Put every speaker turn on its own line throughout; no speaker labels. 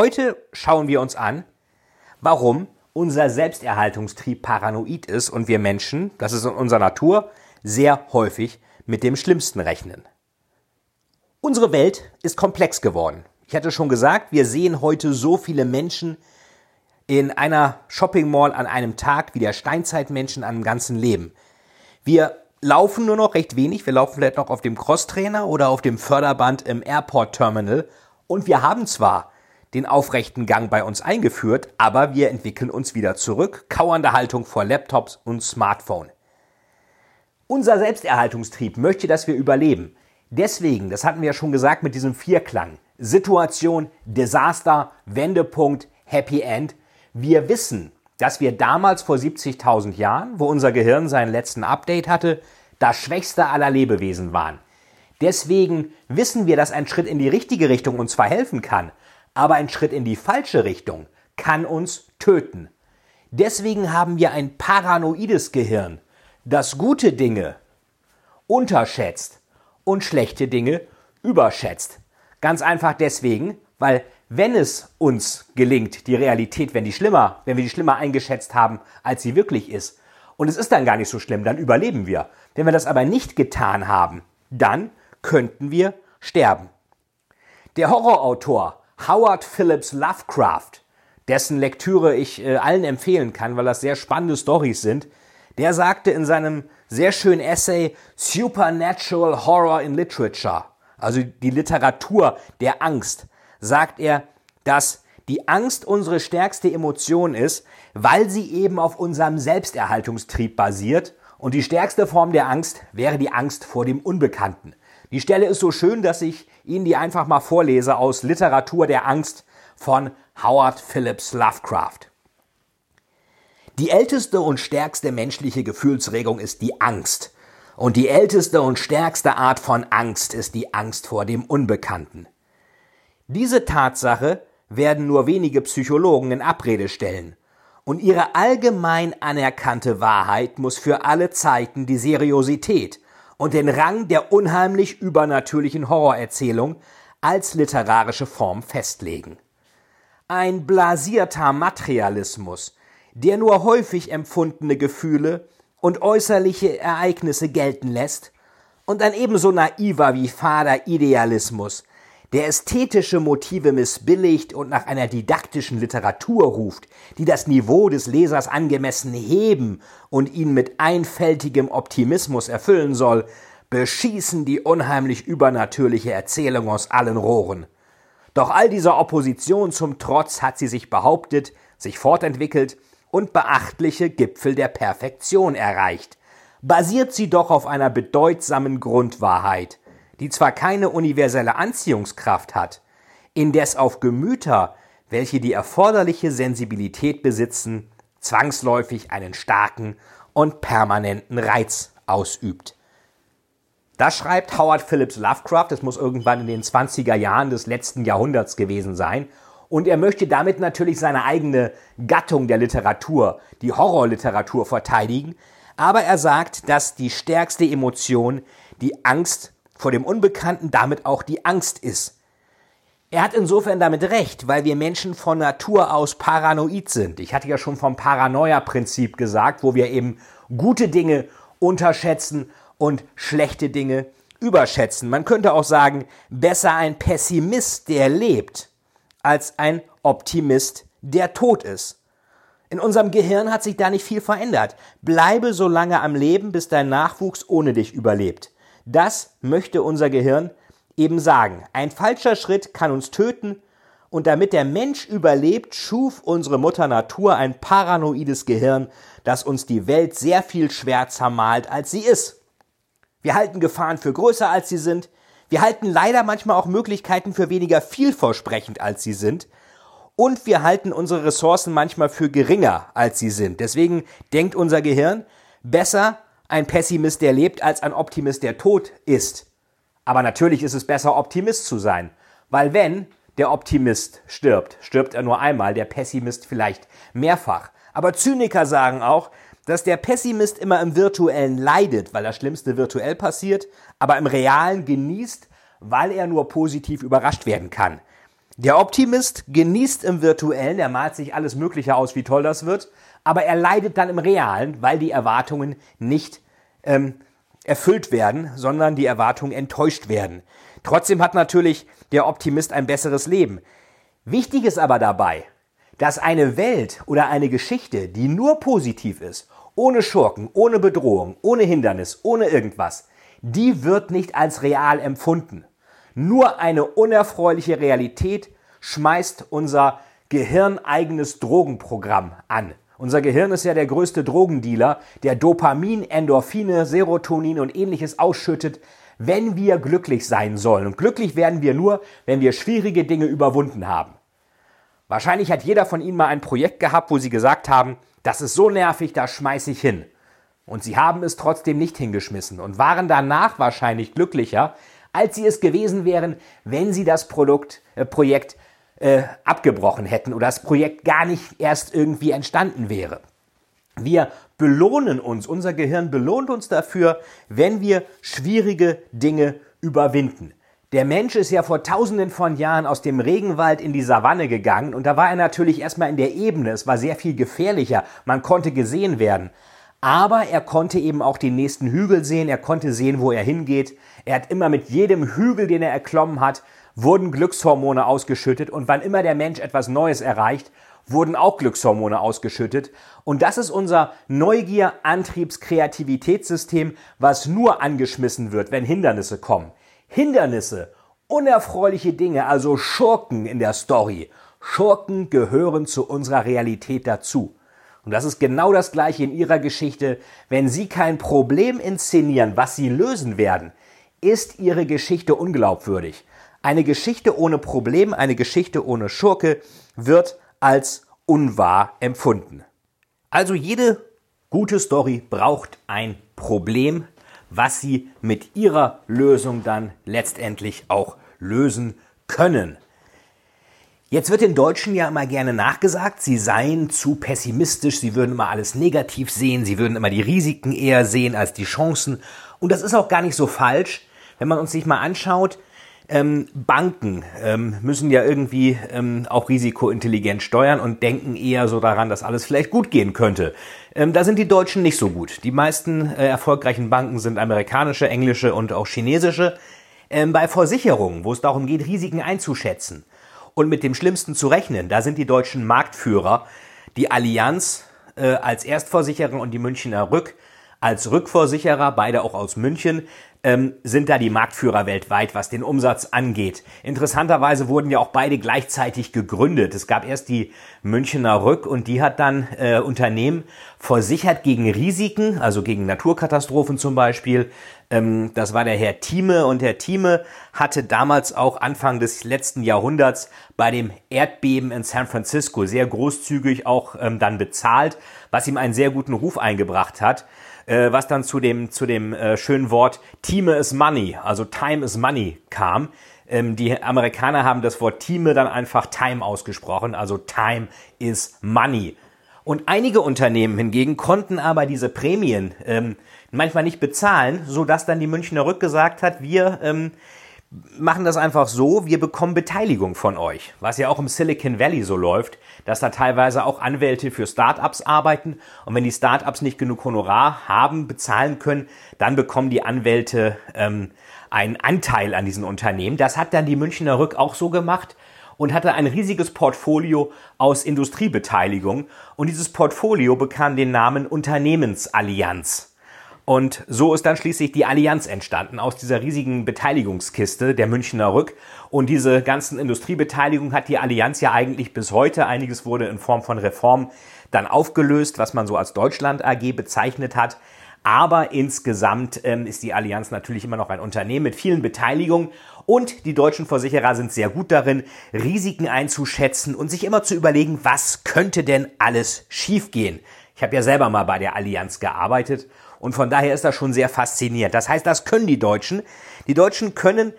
Heute schauen wir uns an, warum unser Selbsterhaltungstrieb paranoid ist und wir Menschen, das ist in unserer Natur, sehr häufig mit dem Schlimmsten rechnen. Unsere Welt ist komplex geworden. Ich hatte schon gesagt, wir sehen heute so viele Menschen in einer Shopping Mall an einem Tag wie der Steinzeitmenschen an einem ganzen Leben. Wir laufen nur noch recht wenig. Wir laufen vielleicht noch auf dem Crosstrainer oder auf dem Förderband im Airport Terminal. Und wir haben zwar den aufrechten Gang bei uns eingeführt, aber wir entwickeln uns wieder zurück, kauernde Haltung vor Laptops und Smartphone. Unser Selbsterhaltungstrieb möchte, dass wir überleben. Deswegen, das hatten wir ja schon gesagt mit diesem Vierklang, Situation, Desaster, Wendepunkt, Happy End. Wir wissen, dass wir damals vor 70.000 Jahren, wo unser Gehirn seinen letzten Update hatte, das schwächste aller Lebewesen waren. Deswegen wissen wir, dass ein Schritt in die richtige Richtung uns zwar helfen kann, aber ein Schritt in die falsche Richtung kann uns töten. Deswegen haben wir ein paranoides Gehirn, das gute Dinge unterschätzt und schlechte Dinge überschätzt. Ganz einfach deswegen, weil wenn es uns gelingt, die Realität, wenn die schlimmer, wenn wir die schlimmer eingeschätzt haben, als sie wirklich ist, und es ist dann gar nicht so schlimm, dann überleben wir. Wenn wir das aber nicht getan haben, dann könnten wir sterben. Der Horrorautor Howard Phillips Lovecraft, dessen Lektüre ich äh, allen empfehlen kann, weil das sehr spannende Stories sind, der sagte in seinem sehr schönen Essay Supernatural Horror in Literature, also die Literatur der Angst, sagt er, dass die Angst unsere stärkste Emotion ist, weil sie eben auf unserem Selbsterhaltungstrieb basiert und die stärkste Form der Angst wäre die Angst vor dem Unbekannten. Die Stelle ist so schön, dass ich Ihnen die einfach mal vorlese aus Literatur der Angst von Howard Phillips Lovecraft. Die älteste und stärkste menschliche Gefühlsregung ist die Angst. Und die älteste und stärkste Art von Angst ist die Angst vor dem Unbekannten. Diese Tatsache werden nur wenige Psychologen in Abrede stellen. Und ihre allgemein anerkannte Wahrheit muss für alle Zeiten die Seriosität und den Rang der unheimlich übernatürlichen Horrorerzählung als literarische Form festlegen. Ein blasierter Materialismus, der nur häufig empfundene Gefühle und äußerliche Ereignisse gelten lässt, und ein ebenso naiver wie fader Idealismus, der ästhetische Motive missbilligt und nach einer didaktischen Literatur ruft, die das Niveau des Lesers angemessen heben und ihn mit einfältigem Optimismus erfüllen soll, beschießen die unheimlich übernatürliche Erzählung aus allen Rohren. Doch all dieser Opposition zum Trotz hat sie sich behauptet, sich fortentwickelt und beachtliche Gipfel der Perfektion erreicht. Basiert sie doch auf einer bedeutsamen Grundwahrheit, die zwar keine universelle Anziehungskraft hat, indes auf Gemüter, welche die erforderliche Sensibilität besitzen, zwangsläufig einen starken und permanenten Reiz ausübt. Das schreibt Howard Phillips Lovecraft, das muss irgendwann in den 20er Jahren des letzten Jahrhunderts gewesen sein. Und er möchte damit natürlich seine eigene Gattung der Literatur, die Horrorliteratur verteidigen. Aber er sagt, dass die stärkste Emotion die Angst vor dem Unbekannten damit auch die Angst ist. Er hat insofern damit recht, weil wir Menschen von Natur aus paranoid sind. Ich hatte ja schon vom Paranoia-Prinzip gesagt, wo wir eben gute Dinge unterschätzen und schlechte Dinge überschätzen. Man könnte auch sagen, besser ein Pessimist, der lebt, als ein Optimist, der tot ist. In unserem Gehirn hat sich da nicht viel verändert. Bleibe so lange am Leben, bis dein Nachwuchs ohne dich überlebt. Das möchte unser Gehirn eben sagen. Ein falscher Schritt kann uns töten und damit der Mensch überlebt, schuf unsere Mutter Natur ein paranoides Gehirn, das uns die Welt sehr viel schwärzer malt, als sie ist. Wir halten Gefahren für größer, als sie sind. Wir halten leider manchmal auch Möglichkeiten für weniger vielversprechend, als sie sind. Und wir halten unsere Ressourcen manchmal für geringer, als sie sind. Deswegen denkt unser Gehirn, besser ein Pessimist, der lebt, als ein Optimist, der tot ist. Aber natürlich ist es besser, Optimist zu sein. Weil wenn der Optimist stirbt, stirbt er nur einmal, der Pessimist vielleicht mehrfach. Aber Zyniker sagen auch, dass der Pessimist immer im virtuellen leidet, weil das Schlimmste virtuell passiert, aber im realen genießt, weil er nur positiv überrascht werden kann. Der Optimist genießt im virtuellen, er malt sich alles Mögliche aus, wie toll das wird, aber er leidet dann im realen, weil die Erwartungen nicht ähm, erfüllt werden, sondern die Erwartungen enttäuscht werden. Trotzdem hat natürlich der Optimist ein besseres Leben. Wichtig ist aber dabei, dass eine Welt oder eine Geschichte, die nur positiv ist, ohne Schurken, ohne Bedrohung, ohne Hindernis, ohne irgendwas, die wird nicht als real empfunden. Nur eine unerfreuliche Realität schmeißt unser gehirneigenes Drogenprogramm an. Unser Gehirn ist ja der größte Drogendealer, der Dopamin, Endorphine, Serotonin und ähnliches ausschüttet, wenn wir glücklich sein sollen. Und glücklich werden wir nur, wenn wir schwierige Dinge überwunden haben. Wahrscheinlich hat jeder von Ihnen mal ein Projekt gehabt, wo Sie gesagt haben, das ist so nervig, da schmeiße ich hin. Und Sie haben es trotzdem nicht hingeschmissen und waren danach wahrscheinlich glücklicher, als Sie es gewesen wären, wenn Sie das Produkt, äh, Projekt äh, abgebrochen hätten oder das Projekt gar nicht erst irgendwie entstanden wäre. Wir belohnen uns, unser Gehirn belohnt uns dafür, wenn wir schwierige Dinge überwinden. Der Mensch ist ja vor tausenden von Jahren aus dem Regenwald in die Savanne gegangen und da war er natürlich erstmal in der Ebene. Es war sehr viel gefährlicher. Man konnte gesehen werden. Aber er konnte eben auch den nächsten Hügel sehen. Er konnte sehen, wo er hingeht. Er hat immer mit jedem Hügel, den er erklommen hat, wurden Glückshormone ausgeschüttet und wann immer der Mensch etwas Neues erreicht, wurden auch Glückshormone ausgeschüttet. Und das ist unser Neugier, Antriebs, Kreativitätssystem, was nur angeschmissen wird, wenn Hindernisse kommen. Hindernisse, unerfreuliche Dinge, also Schurken in der Story. Schurken gehören zu unserer Realität dazu. Und das ist genau das gleiche in ihrer Geschichte. Wenn sie kein Problem inszenieren, was sie lösen werden, ist ihre Geschichte unglaubwürdig. Eine Geschichte ohne Problem, eine Geschichte ohne Schurke wird als unwahr empfunden. Also jede gute Story braucht ein Problem, was sie mit ihrer Lösung dann letztendlich auch lösen können. Jetzt wird den Deutschen ja immer gerne nachgesagt, sie seien zu pessimistisch, sie würden immer alles negativ sehen, sie würden immer die Risiken eher sehen als die Chancen. Und das ist auch gar nicht so falsch, wenn man uns sich mal anschaut, ähm, Banken ähm, müssen ja irgendwie ähm, auch risikointelligent steuern und denken eher so daran, dass alles vielleicht gut gehen könnte. Ähm, da sind die Deutschen nicht so gut. Die meisten äh, erfolgreichen Banken sind amerikanische, englische und auch chinesische. Ähm, bei Versicherungen, wo es darum geht, Risiken einzuschätzen und mit dem Schlimmsten zu rechnen, da sind die deutschen Marktführer. Die Allianz äh, als Erstversicherer und die Münchner Rück als Rückversicherer, beide auch aus München, ähm, sind da die Marktführer weltweit, was den Umsatz angeht. Interessanterweise wurden ja auch beide gleichzeitig gegründet. Es gab erst die Münchner Rück und die hat dann äh, Unternehmen versichert gegen Risiken, also gegen Naturkatastrophen zum Beispiel. Ähm, das war der Herr Thieme und Herr Thieme hatte damals auch Anfang des letzten Jahrhunderts bei dem Erdbeben in San Francisco sehr großzügig auch ähm, dann bezahlt, was ihm einen sehr guten Ruf eingebracht hat äh, was dann zu dem, zu dem äh, schönen Wort Time is Money, also Time is Money kam. Ähm, die Amerikaner haben das Wort Time dann einfach Time ausgesprochen, also Time is Money. Und einige Unternehmen hingegen konnten aber diese Prämien ähm, manchmal nicht bezahlen, so dass dann die Münchner Rück gesagt hat, wir ähm, machen das einfach so, wir bekommen Beteiligung von euch, was ja auch im Silicon Valley so läuft, dass da teilweise auch Anwälte für Startups arbeiten und wenn die Startups nicht genug Honorar haben, bezahlen können, dann bekommen die Anwälte ähm, einen Anteil an diesen Unternehmen. Das hat dann die Münchner Rück auch so gemacht und hatte ein riesiges Portfolio aus Industriebeteiligung und dieses Portfolio bekam den Namen Unternehmensallianz. Und so ist dann schließlich die Allianz entstanden aus dieser riesigen Beteiligungskiste der Münchner Rück. Und diese ganzen Industriebeteiligungen hat die Allianz ja eigentlich bis heute. Einiges wurde in Form von Reform dann aufgelöst, was man so als Deutschland AG bezeichnet hat. Aber insgesamt ähm, ist die Allianz natürlich immer noch ein Unternehmen mit vielen Beteiligungen und die deutschen Versicherer sind sehr gut darin, Risiken einzuschätzen und sich immer zu überlegen, was könnte denn alles schiefgehen. Ich habe ja selber mal bei der Allianz gearbeitet und von daher ist das schon sehr faszinierend. Das heißt, das können die Deutschen. Die Deutschen können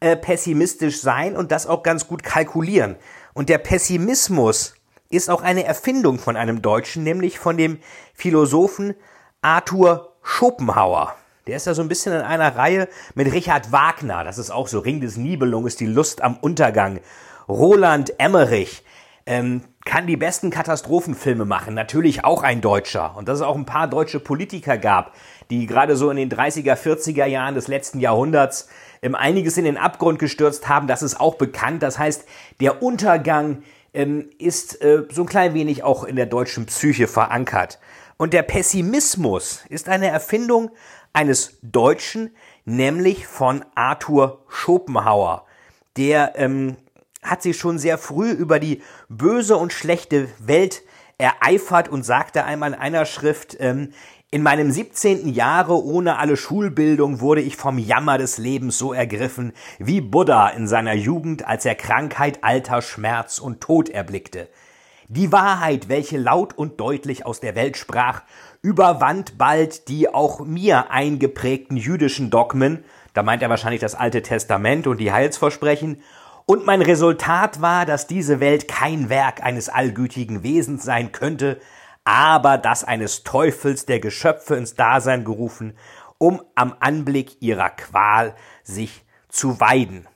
äh, pessimistisch sein und das auch ganz gut kalkulieren. Und der Pessimismus ist auch eine Erfindung von einem Deutschen, nämlich von dem Philosophen Arthur Schopenhauer. Der ist ja so ein bisschen in einer Reihe mit Richard Wagner. Das ist auch so Ring des Nibelunges, die Lust am Untergang. Roland Emmerich ähm, kann die besten Katastrophenfilme machen. Natürlich auch ein Deutscher. Und dass es auch ein paar deutsche Politiker gab, die gerade so in den 30er, 40er Jahren des letzten Jahrhunderts ähm, einiges in den Abgrund gestürzt haben. Das ist auch bekannt. Das heißt, der Untergang ähm, ist äh, so ein klein wenig auch in der deutschen Psyche verankert. Und der Pessimismus ist eine Erfindung eines Deutschen, nämlich von Arthur Schopenhauer. Der ähm, hat sich schon sehr früh über die böse und schlechte Welt ereifert und sagte einmal in einer Schrift, ähm, in meinem 17. Jahre ohne alle Schulbildung wurde ich vom Jammer des Lebens so ergriffen, wie Buddha in seiner Jugend, als er Krankheit, Alter, Schmerz und Tod erblickte. Die Wahrheit, welche laut und deutlich aus der Welt sprach, überwand bald die auch mir eingeprägten jüdischen Dogmen, da meint er wahrscheinlich das Alte Testament und die Heilsversprechen, und mein Resultat war, dass diese Welt kein Werk eines allgütigen Wesens sein könnte, aber das eines Teufels, der Geschöpfe ins Dasein gerufen, um am Anblick ihrer Qual sich zu weiden.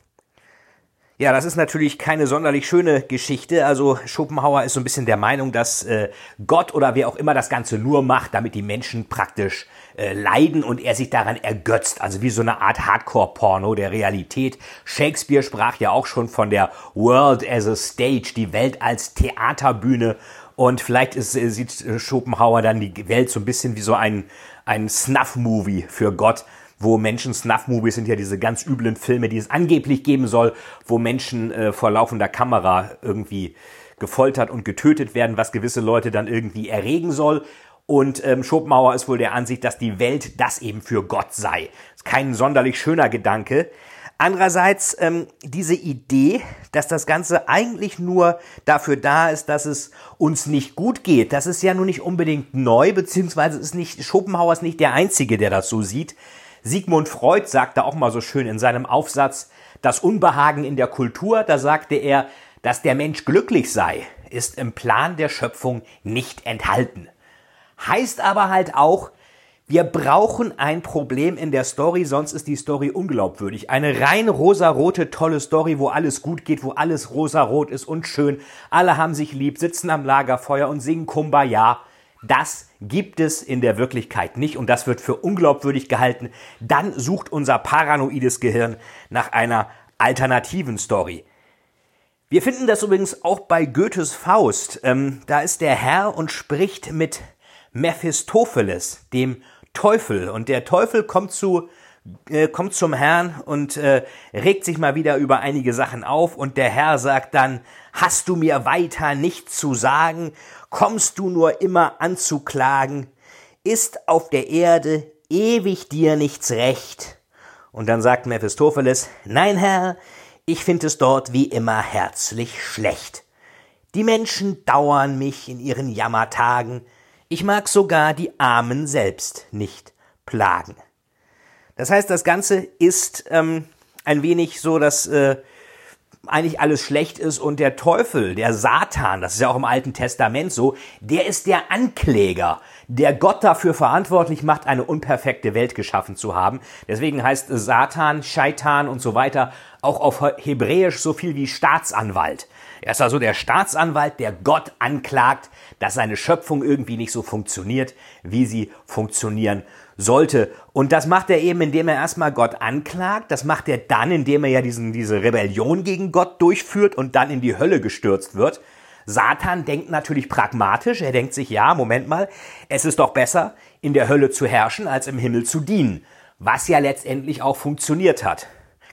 Ja, das ist natürlich keine sonderlich schöne Geschichte. Also Schopenhauer ist so ein bisschen der Meinung, dass äh, Gott oder wer auch immer das Ganze nur macht, damit die Menschen praktisch äh, leiden und er sich daran ergötzt. Also wie so eine Art Hardcore-Porno der Realität. Shakespeare sprach ja auch schon von der World as a Stage, die Welt als Theaterbühne. Und vielleicht ist, äh, sieht Schopenhauer dann die Welt so ein bisschen wie so ein, ein Snuff-Movie für Gott wo Menschen, Snuff-Movies sind ja diese ganz üblen Filme, die es angeblich geben soll, wo Menschen äh, vor laufender Kamera irgendwie gefoltert und getötet werden, was gewisse Leute dann irgendwie erregen soll. Und ähm, Schopenhauer ist wohl der Ansicht, dass die Welt das eben für Gott sei. Ist kein sonderlich schöner Gedanke. Andererseits ähm, diese Idee, dass das Ganze eigentlich nur dafür da ist, dass es uns nicht gut geht, das ist ja nun nicht unbedingt neu, beziehungsweise ist nicht Schopenhauer ist nicht der Einzige, der das so sieht. Sigmund Freud sagte auch mal so schön in seinem Aufsatz Das Unbehagen in der Kultur, da sagte er, dass der Mensch glücklich sei, ist im Plan der Schöpfung nicht enthalten. Heißt aber halt auch, wir brauchen ein Problem in der Story, sonst ist die Story unglaubwürdig. Eine rein rosarote, tolle Story, wo alles gut geht, wo alles rosarot ist und schön. Alle haben sich lieb, sitzen am Lagerfeuer und singen Kumbaya. Das gibt es in der Wirklichkeit nicht und das wird für unglaubwürdig gehalten. Dann sucht unser paranoides Gehirn nach einer alternativen Story. Wir finden das übrigens auch bei Goethes Faust. Ähm, da ist der Herr und spricht mit Mephistopheles, dem Teufel. Und der Teufel kommt zu äh, kommt zum Herrn und äh, regt sich mal wieder über einige Sachen auf und der Herr sagt dann, hast du mir weiter nichts zu sagen? Kommst du nur immer anzuklagen? Ist auf der Erde ewig dir nichts recht? Und dann sagt Mephistopheles, nein Herr, ich finde es dort wie immer herzlich schlecht. Die Menschen dauern mich in ihren Jammertagen, ich mag sogar die Armen selbst nicht plagen. Das heißt, das Ganze ist ähm, ein wenig so, dass äh, eigentlich alles schlecht ist und der Teufel, der Satan, das ist ja auch im Alten Testament so, der ist der Ankläger, der Gott dafür verantwortlich macht, eine unperfekte Welt geschaffen zu haben. Deswegen heißt Satan, Scheitan und so weiter auch auf Hebräisch so viel wie Staatsanwalt. Er ist also der Staatsanwalt, der Gott anklagt, dass seine Schöpfung irgendwie nicht so funktioniert, wie sie funktionieren sollte. Und das macht er eben, indem er erstmal Gott anklagt. Das macht er dann, indem er ja diesen, diese Rebellion gegen Gott durchführt und dann in die Hölle gestürzt wird. Satan denkt natürlich pragmatisch. Er denkt sich, ja, Moment mal, es ist doch besser, in der Hölle zu herrschen, als im Himmel zu dienen. Was ja letztendlich auch funktioniert hat.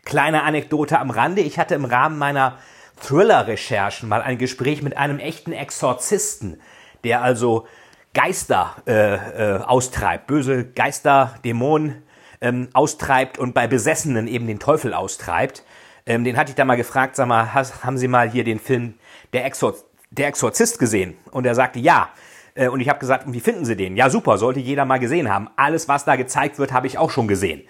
Kleine Anekdote am Rande. Ich hatte im Rahmen meiner Thriller-Recherchen mal ein Gespräch mit einem echten Exorzisten, der also Geister äh, äh, austreibt, böse Geister, Dämonen ähm, austreibt und bei Besessenen eben den Teufel austreibt. Ähm, den hatte ich da mal gefragt, sag mal, has, haben Sie mal hier den Film Der, Exor Der Exorzist gesehen? Und er sagte, ja. Äh, und ich habe gesagt, wie finden Sie den? Ja, super, sollte jeder mal gesehen haben. Alles, was da gezeigt wird, habe ich auch schon gesehen.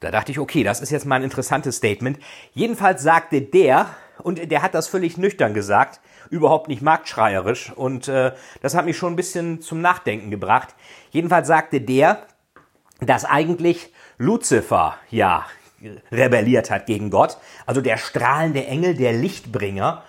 Da dachte ich, okay, das ist jetzt mal ein interessantes Statement. Jedenfalls sagte der, und der hat das völlig nüchtern gesagt, überhaupt nicht marktschreierisch, und äh, das hat mich schon ein bisschen zum Nachdenken gebracht. Jedenfalls sagte der, dass eigentlich Luzifer ja rebelliert hat gegen Gott, also der strahlende Engel, der Lichtbringer,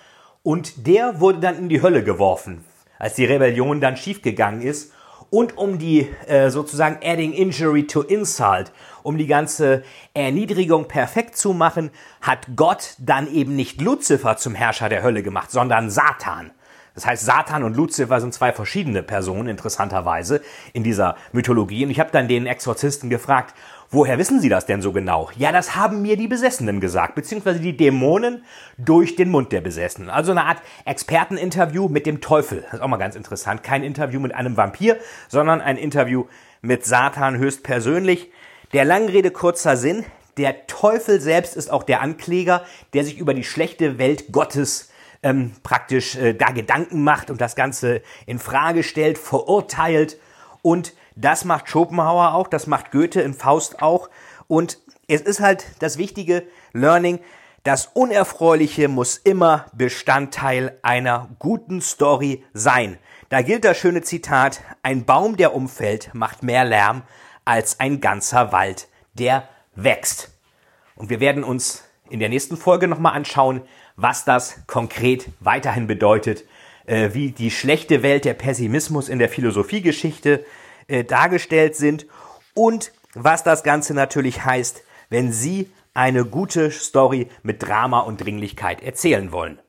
und der wurde dann in die Hölle geworfen, als die Rebellion dann schiefgegangen ist. Und um die äh, sozusagen adding injury to insult, um die ganze Erniedrigung perfekt zu machen, hat Gott dann eben nicht Luzifer zum Herrscher der Hölle gemacht, sondern Satan. Das heißt, Satan und Luzifer sind zwei verschiedene Personen, interessanterweise, in dieser Mythologie. Und ich habe dann den Exorzisten gefragt, woher wissen Sie das denn so genau? Ja, das haben mir die Besessenen gesagt, beziehungsweise die Dämonen durch den Mund der Besessenen. Also eine Art Experteninterview mit dem Teufel. Das ist auch mal ganz interessant. Kein Interview mit einem Vampir, sondern ein Interview mit Satan höchstpersönlich. Der Langrede kurzer Sinn. Der Teufel selbst ist auch der Ankläger, der sich über die schlechte Welt Gottes ähm, praktisch äh, da Gedanken macht und das Ganze in Frage stellt, verurteilt. Und das macht Schopenhauer auch, das macht Goethe in Faust auch. Und es ist halt das wichtige Learning, das Unerfreuliche muss immer Bestandteil einer guten Story sein. Da gilt das schöne Zitat, ein Baum, der umfällt, macht mehr Lärm als ein ganzer Wald, der wächst. Und wir werden uns in der nächsten Folge nochmal anschauen, was das konkret weiterhin bedeutet, äh, wie die schlechte Welt der Pessimismus in der Philosophiegeschichte äh, dargestellt sind und was das Ganze natürlich heißt, wenn Sie eine gute Story mit Drama und Dringlichkeit erzählen wollen.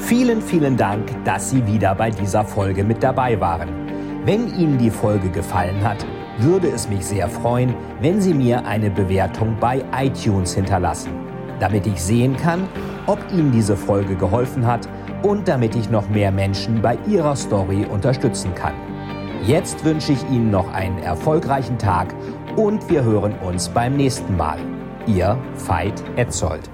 Vielen, vielen Dank, dass Sie wieder bei dieser Folge mit dabei waren. Wenn Ihnen die Folge gefallen hat, würde es mich sehr freuen, wenn Sie mir eine Bewertung bei iTunes hinterlassen damit ich sehen kann, ob Ihnen diese Folge geholfen hat und damit ich noch mehr Menschen bei ihrer Story unterstützen kann. Jetzt wünsche ich Ihnen noch einen erfolgreichen Tag und wir hören uns beim nächsten Mal. Ihr Veit Etzold.